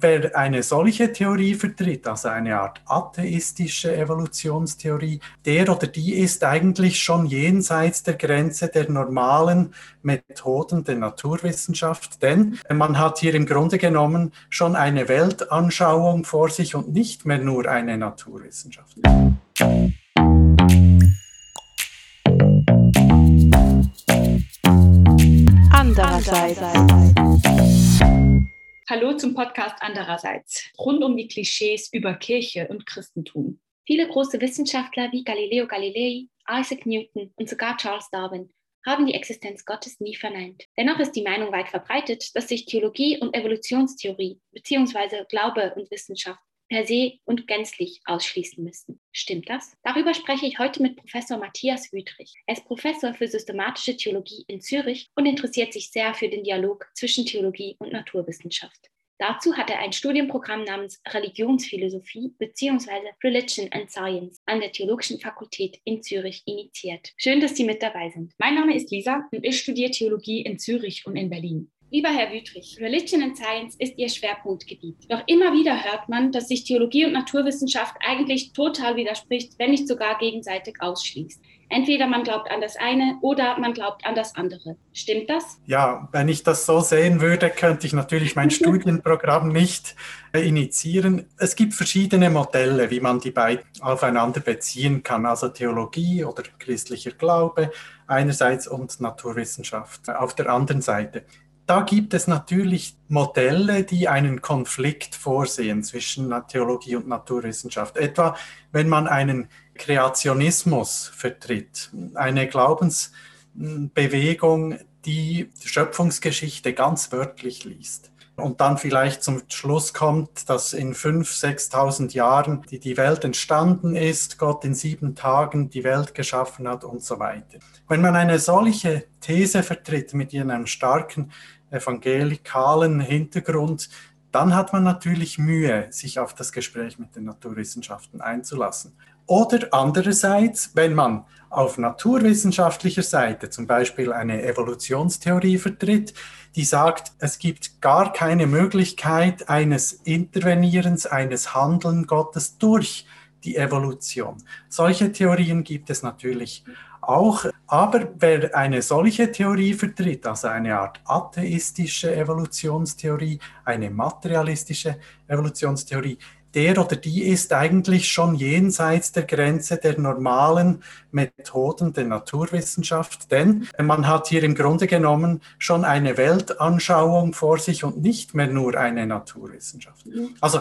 Wer eine solche Theorie vertritt, also eine Art atheistische Evolutionstheorie, der oder die ist eigentlich schon jenseits der Grenze der normalen Methoden der Naturwissenschaft, denn man hat hier im Grunde genommen schon eine Weltanschauung vor sich und nicht mehr nur eine Naturwissenschaft. Andererseits. Hallo zum Podcast Andererseits, rund um die Klischees über Kirche und Christentum. Viele große Wissenschaftler wie Galileo Galilei, Isaac Newton und sogar Charles Darwin haben die Existenz Gottes nie verneint. Dennoch ist die Meinung weit verbreitet, dass sich Theologie und Evolutionstheorie bzw. Glaube und Wissenschaft per se und gänzlich ausschließen müssten. Stimmt das? Darüber spreche ich heute mit Professor Matthias Wüthrich. Er ist Professor für systematische Theologie in Zürich und interessiert sich sehr für den Dialog zwischen Theologie und Naturwissenschaft. Dazu hat er ein Studienprogramm namens Religionsphilosophie bzw. Religion and Science an der Theologischen Fakultät in Zürich initiiert. Schön, dass Sie mit dabei sind. Mein Name ist Lisa und ich studiere Theologie in Zürich und in Berlin. Lieber Herr Wüthrich, Religion and Science ist Ihr Schwerpunktgebiet. Doch immer wieder hört man, dass sich Theologie und Naturwissenschaft eigentlich total widerspricht, wenn nicht sogar gegenseitig ausschließt. Entweder man glaubt an das eine oder man glaubt an das andere. Stimmt das? Ja, wenn ich das so sehen würde, könnte ich natürlich mein Studienprogramm nicht äh, initiieren. Es gibt verschiedene Modelle, wie man die beiden aufeinander beziehen kann, also Theologie oder christlicher Glaube einerseits und Naturwissenschaft auf der anderen Seite da gibt es natürlich Modelle, die einen Konflikt vorsehen zwischen Theologie und Naturwissenschaft. Etwa, wenn man einen Kreationismus vertritt, eine Glaubensbewegung, die Schöpfungsgeschichte ganz wörtlich liest und dann vielleicht zum Schluss kommt, dass in 5.000, 6.000 Jahren die, die Welt entstanden ist, Gott in sieben Tagen die Welt geschaffen hat und so weiter. Wenn man eine solche These vertritt mit einem starken evangelikalen Hintergrund, dann hat man natürlich Mühe, sich auf das Gespräch mit den Naturwissenschaften einzulassen. Oder andererseits, wenn man auf naturwissenschaftlicher Seite zum Beispiel eine Evolutionstheorie vertritt, die sagt, es gibt gar keine Möglichkeit eines Intervenierens, eines Handeln Gottes durch die Evolution. Solche Theorien gibt es natürlich auch. Aber wer eine solche Theorie vertritt, also eine Art atheistische Evolutionstheorie, eine materialistische Evolutionstheorie, der oder die ist eigentlich schon jenseits der Grenze der normalen Methoden der Naturwissenschaft, denn man hat hier im Grunde genommen schon eine Weltanschauung vor sich und nicht mehr nur eine Naturwissenschaft. Mhm. Also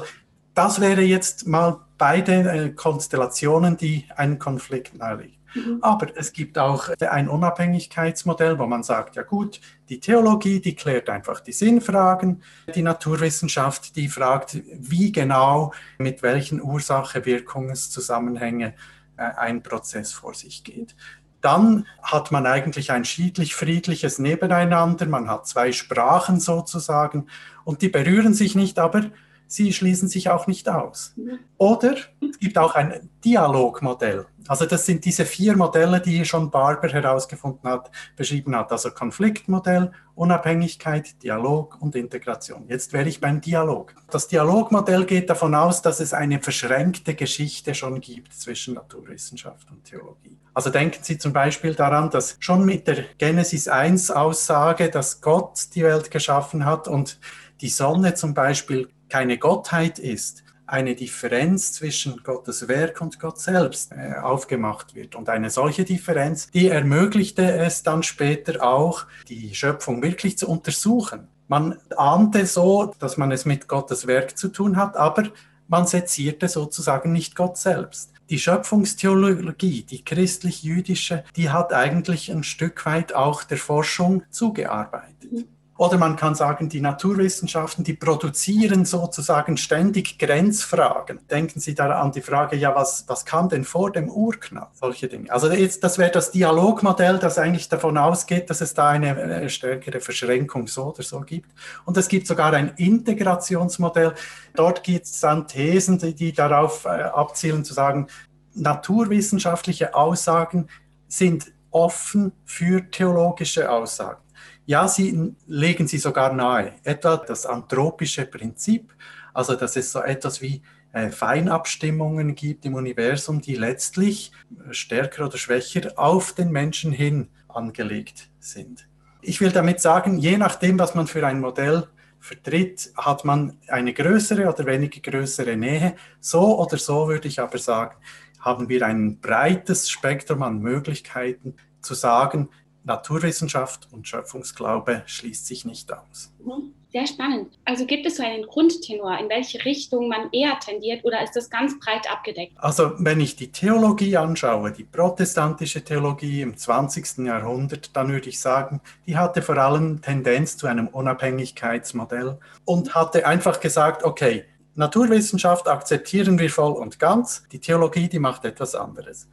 das wäre jetzt mal beide äh, Konstellationen, die einen Konflikt nahelegen. Mhm. Aber es gibt auch ein Unabhängigkeitsmodell, wo man sagt, ja gut, die Theologie, die klärt einfach die Sinnfragen, die Naturwissenschaft, die fragt, wie genau, mit welchen Ursache-Wirkungszusammenhänge äh, ein Prozess vor sich geht. Dann hat man eigentlich ein schiedlich-friedliches Nebeneinander, man hat zwei Sprachen sozusagen. Und die berühren sich nicht, aber sie schließen sich auch nicht aus. Oder es gibt auch ein Dialogmodell. Also das sind diese vier Modelle, die schon Barber herausgefunden hat, beschrieben hat. Also Konfliktmodell, Unabhängigkeit, Dialog und Integration. Jetzt wäre ich beim Dialog. Das Dialogmodell geht davon aus, dass es eine verschränkte Geschichte schon gibt zwischen Naturwissenschaft und Theologie. Also denken Sie zum Beispiel daran, dass schon mit der Genesis 1 Aussage, dass Gott die Welt geschaffen hat und die Sonne zum Beispiel keine Gottheit ist, eine Differenz zwischen Gottes Werk und Gott selbst äh, aufgemacht wird. Und eine solche Differenz, die ermöglichte es dann später auch, die Schöpfung wirklich zu untersuchen. Man ahnte so, dass man es mit Gottes Werk zu tun hat, aber man sezierte sozusagen nicht Gott selbst. Die Schöpfungstheologie, die christlich-jüdische, die hat eigentlich ein Stück weit auch der Forschung zugearbeitet. Oder man kann sagen, die Naturwissenschaften, die produzieren sozusagen ständig Grenzfragen. Denken Sie da an die Frage, ja, was, was kam denn vor dem Urknall? Solche Dinge. Also jetzt, das wäre das Dialogmodell, das eigentlich davon ausgeht, dass es da eine, eine stärkere Verschränkung so oder so gibt. Und es gibt sogar ein Integrationsmodell. Dort gibt es dann Thesen, die, die darauf äh, abzielen, zu sagen, naturwissenschaftliche Aussagen sind offen für theologische Aussagen. Ja, sie legen sie sogar nahe, etwa das anthropische Prinzip, Also dass es so etwas wie äh, Feinabstimmungen gibt im Universum, die letztlich stärker oder schwächer auf den Menschen hin angelegt sind. Ich will damit sagen, je nachdem, was man für ein Modell vertritt, hat man eine größere oder weniger größere Nähe. So oder so würde ich aber sagen, haben wir ein breites Spektrum an Möglichkeiten zu sagen, Naturwissenschaft und Schöpfungsglaube schließt sich nicht aus. Mhm. Sehr spannend. Also gibt es so einen Grundtenor, in welche Richtung man eher tendiert oder ist das ganz breit abgedeckt? Also wenn ich die Theologie anschaue, die protestantische Theologie im 20. Jahrhundert, dann würde ich sagen, die hatte vor allem Tendenz zu einem Unabhängigkeitsmodell und hatte einfach gesagt, okay, Naturwissenschaft akzeptieren wir voll und ganz, die Theologie, die macht etwas anderes.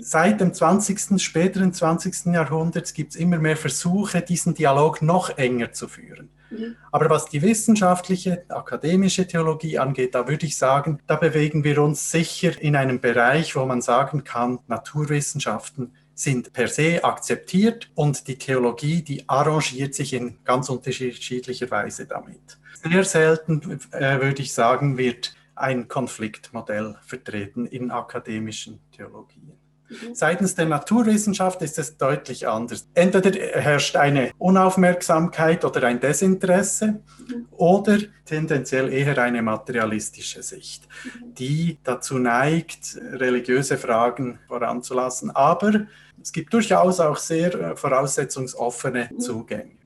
Seit dem 20., späteren 20. Jahrhundert gibt es immer mehr Versuche, diesen Dialog noch enger zu führen. Mhm. Aber was die wissenschaftliche, akademische Theologie angeht, da würde ich sagen, da bewegen wir uns sicher in einem Bereich, wo man sagen kann, Naturwissenschaften sind per se akzeptiert und die Theologie, die arrangiert sich in ganz unterschiedlicher Weise damit. Sehr selten, äh, würde ich sagen, wird ein Konfliktmodell vertreten in akademischen Theologien. Mhm. Seitens der Naturwissenschaft ist es deutlich anders. Entweder herrscht eine Unaufmerksamkeit oder ein Desinteresse mhm. oder tendenziell eher eine materialistische Sicht, mhm. die dazu neigt, religiöse Fragen voranzulassen. Aber es gibt durchaus auch sehr äh, voraussetzungsoffene Zugänge.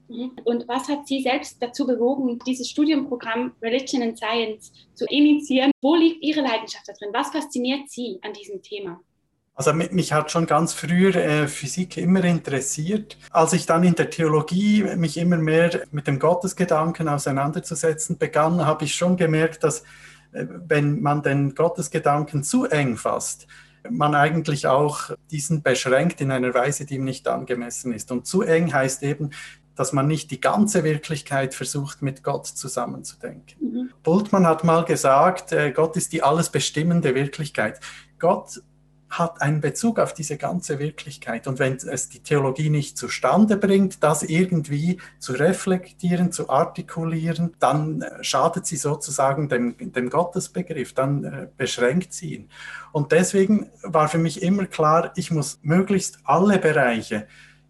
Und was hat Sie selbst dazu bewogen, dieses Studienprogramm Religion and Science zu initiieren? Wo liegt Ihre Leidenschaft da drin? Was fasziniert Sie an diesem Thema? Also mich hat schon ganz früher äh, Physik immer interessiert. Als ich dann in der Theologie mich immer mehr mit dem Gottesgedanken auseinanderzusetzen begann, habe ich schon gemerkt, dass äh, wenn man den Gottesgedanken zu eng fasst, man eigentlich auch diesen beschränkt in einer Weise, die ihm nicht angemessen ist. Und zu eng heißt eben, dass man nicht die ganze Wirklichkeit versucht, mit Gott zusammenzudenken. Mhm. Bultmann hat mal gesagt, äh, Gott ist die alles bestimmende Wirklichkeit. Gott hat einen Bezug auf diese ganze Wirklichkeit. Und wenn es die Theologie nicht zustande bringt, das irgendwie zu reflektieren, zu artikulieren, dann äh, schadet sie sozusagen dem, dem Gottesbegriff, dann äh, beschränkt sie ihn. Und deswegen war für mich immer klar, ich muss möglichst alle Bereiche,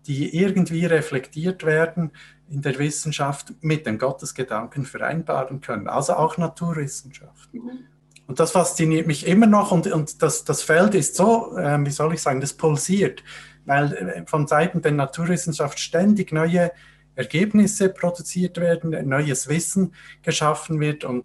die irgendwie reflektiert werden, in der Wissenschaft mit dem Gottesgedanken vereinbaren können, also auch Naturwissenschaft. Mhm. Und das fasziniert mich immer noch und, und das, das Feld ist so, äh, wie soll ich sagen, das pulsiert, weil äh, von Seiten der Naturwissenschaft ständig neue Ergebnisse produziert werden, neues Wissen geschaffen wird und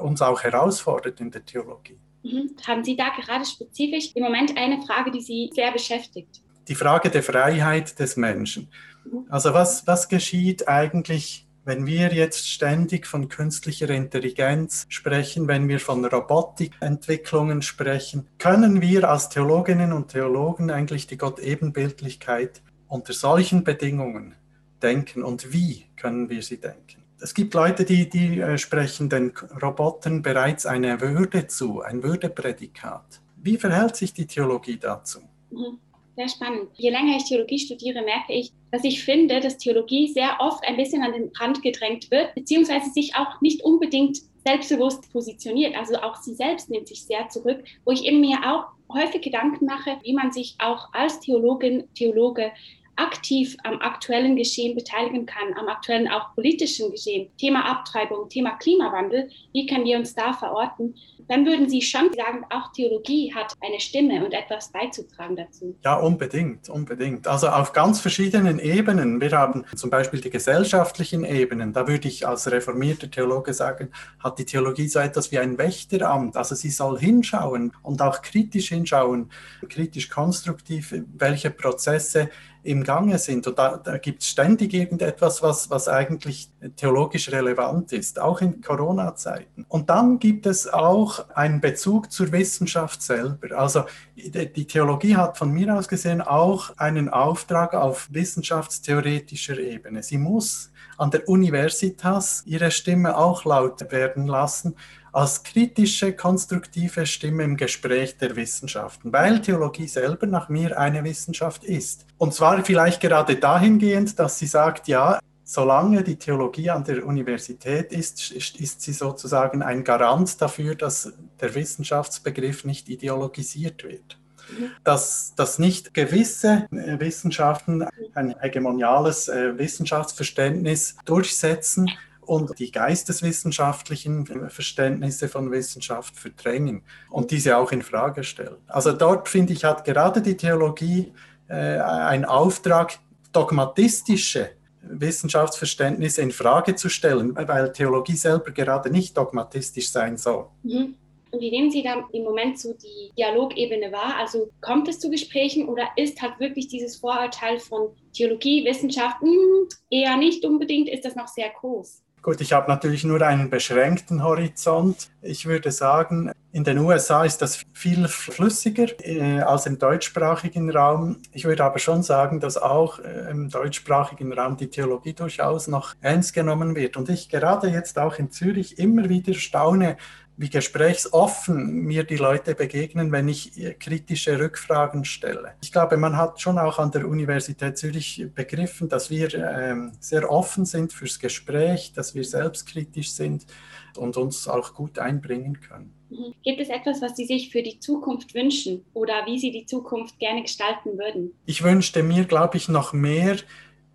uns auch herausfordert in der Theologie. Mhm. Haben Sie da gerade spezifisch im Moment eine Frage, die Sie sehr beschäftigt? Die Frage der Freiheit des Menschen. Mhm. Also was, was geschieht eigentlich wenn wir jetzt ständig von künstlicher Intelligenz sprechen, wenn wir von Robotikentwicklungen sprechen, können wir als Theologinnen und Theologen eigentlich die Gott-Ebenbildlichkeit unter solchen Bedingungen denken und wie können wir sie denken? Es gibt Leute, die, die äh, sprechen den Robotern bereits eine Würde zu, ein Würdeprädikat. Wie verhält sich die Theologie dazu? Mhm. Sehr spannend. Je länger ich Theologie studiere, merke ich, dass ich finde, dass Theologie sehr oft ein bisschen an den Rand gedrängt wird, beziehungsweise sich auch nicht unbedingt selbstbewusst positioniert. Also auch sie selbst nimmt sich sehr zurück, wo ich eben mir auch häufig Gedanken mache, wie man sich auch als Theologin, Theologe aktiv am aktuellen Geschehen beteiligen kann, am aktuellen auch politischen Geschehen. Thema Abtreibung, Thema Klimawandel, wie können wir uns da verorten? Dann würden Sie schon sagen, auch Theologie hat eine Stimme und etwas beizutragen dazu. Ja, unbedingt, unbedingt. Also auf ganz verschiedenen Ebenen. Wir haben zum Beispiel die gesellschaftlichen Ebenen. Da würde ich als reformierter Theologe sagen, hat die Theologie so etwas wie ein Wächteramt. Also sie soll hinschauen und auch kritisch hinschauen, kritisch konstruktiv, welche Prozesse im Gange sind. Und da, da gibt es ständig irgendetwas, was, was eigentlich theologisch relevant ist, auch in Corona-Zeiten. Und dann gibt es auch einen Bezug zur Wissenschaft selber. Also die Theologie hat von mir aus gesehen auch einen Auftrag auf wissenschaftstheoretischer Ebene. Sie muss an der Universitas ihre Stimme auch laut werden lassen als kritische, konstruktive Stimme im Gespräch der Wissenschaften, weil Theologie selber nach mir eine Wissenschaft ist. Und zwar vielleicht gerade dahingehend, dass sie sagt, ja, solange die Theologie an der Universität ist, ist sie sozusagen ein Garant dafür, dass der Wissenschaftsbegriff nicht ideologisiert wird. Dass, dass nicht gewisse äh, Wissenschaften ein hegemoniales äh, Wissenschaftsverständnis durchsetzen und die geisteswissenschaftlichen Verständnisse von Wissenschaft verdrängen und diese auch in Frage stellen. Also dort finde ich, hat gerade die Theologie äh, einen Auftrag, dogmatistische Wissenschaftsverständnisse in Frage zu stellen, weil Theologie selber gerade nicht dogmatistisch sein soll. Mhm. Und wie nehmen Sie dann im Moment so die Dialogebene wahr? Also kommt es zu Gesprächen oder ist halt wirklich dieses Vorurteil von Theologie, Wissenschaft mh, hm, eher nicht unbedingt, ist das noch sehr groß? Gut, ich habe natürlich nur einen beschränkten Horizont. Ich würde sagen, in den USA ist das viel flüssiger äh, als im deutschsprachigen Raum. Ich würde aber schon sagen, dass auch äh, im deutschsprachigen Raum die Theologie durchaus noch ernst genommen wird. Und ich gerade jetzt auch in Zürich immer wieder staune, wie gesprächsoffen mir die Leute begegnen, wenn ich kritische Rückfragen stelle. Ich glaube, man hat schon auch an der Universität Zürich begriffen, dass wir ähm, sehr offen sind fürs Gespräch, dass wir selbstkritisch sind und uns auch gut einbringen können. Gibt es etwas, was Sie sich für die Zukunft wünschen oder wie Sie die Zukunft gerne gestalten würden? Ich wünschte mir, glaube ich, noch mehr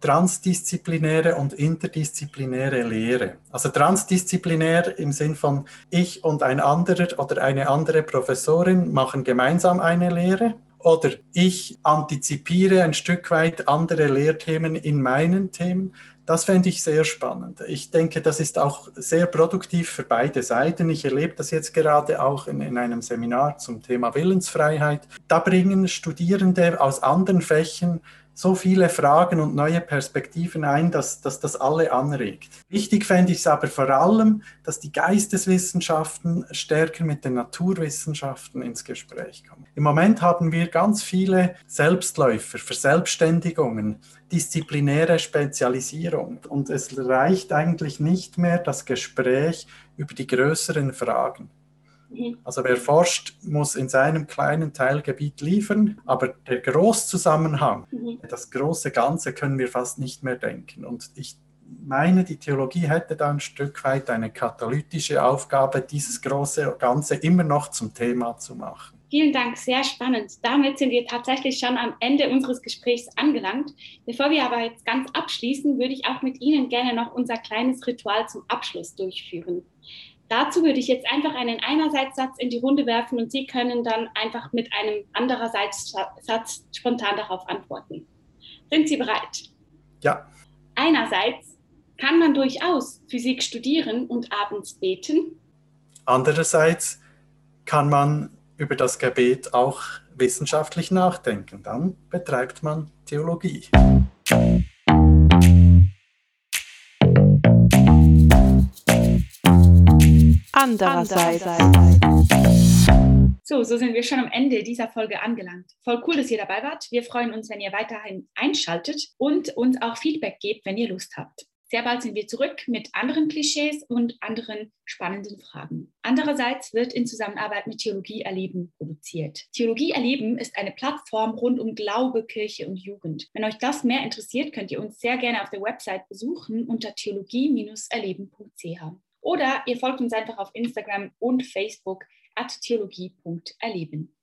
transdisziplinäre und interdisziplinäre Lehre. Also transdisziplinär im Sinn von ich und ein anderer oder eine andere Professorin machen gemeinsam eine Lehre oder ich antizipiere ein Stück weit andere Lehrthemen in meinen Themen. Das fände ich sehr spannend. Ich denke, das ist auch sehr produktiv für beide Seiten. Ich erlebe das jetzt gerade auch in, in, einem Seminar zum Thema Willensfreiheit. Da bringen Studierende aus anderen Fächern so viele Fragen und neue Perspektiven ein, dass, dass das alle anregt. Wichtig fände ich es aber vor allem, dass die Geisteswissenschaften stärker mit den Naturwissenschaften ins Gespräch kommen. Im Moment haben wir ganz viele Selbstläufer, Verselbstständigungen, disziplinäre Spezialisierung und es reicht eigentlich nicht mehr das Gespräch über die größeren Fragen. Mhm. Also wer forscht, muss in seinem kleinen Teilgebiet liefern, aber der Großzusammenhang, mhm. das große Ganze können wir fast nicht mehr denken. Und ich meine, die Theologie hätte da ein Stück weit eine katalytische Aufgabe, dieses große Ganze immer noch zum Thema zu machen. Vielen Dank, sehr spannend. Damit sind wir tatsächlich schon am Ende unseres Gesprächs angelangt. Bevor wir aber jetzt ganz abschließen, würde ich auch mit Ihnen gerne noch unser kleines Ritual zum Abschluss durchführen. Dazu würde ich jetzt einfach einen Einerseitssatz in die Runde werfen und Sie können dann einfach mit einem Andererseitssatz spontan darauf antworten. Sind Sie bereit? Ja. Einerseits kann man durchaus Physik studieren und abends beten. Andererseits kann man über das Gebet auch wissenschaftlich nachdenken. Dann betreibt man Theologie. Andererseits. So, so sind wir schon am Ende dieser Folge angelangt. Voll cool, dass ihr dabei wart. Wir freuen uns, wenn ihr weiterhin einschaltet und uns auch Feedback gebt, wenn ihr Lust habt. Sehr bald sind wir zurück mit anderen Klischees und anderen spannenden Fragen. Andererseits wird in Zusammenarbeit mit Theologie Erleben produziert. Theologie Erleben ist eine Plattform rund um Glaube, Kirche und Jugend. Wenn euch das mehr interessiert, könnt ihr uns sehr gerne auf der Website besuchen unter theologie-erleben.ch. Oder ihr folgt uns einfach auf Instagram und Facebook at theologie.erleben.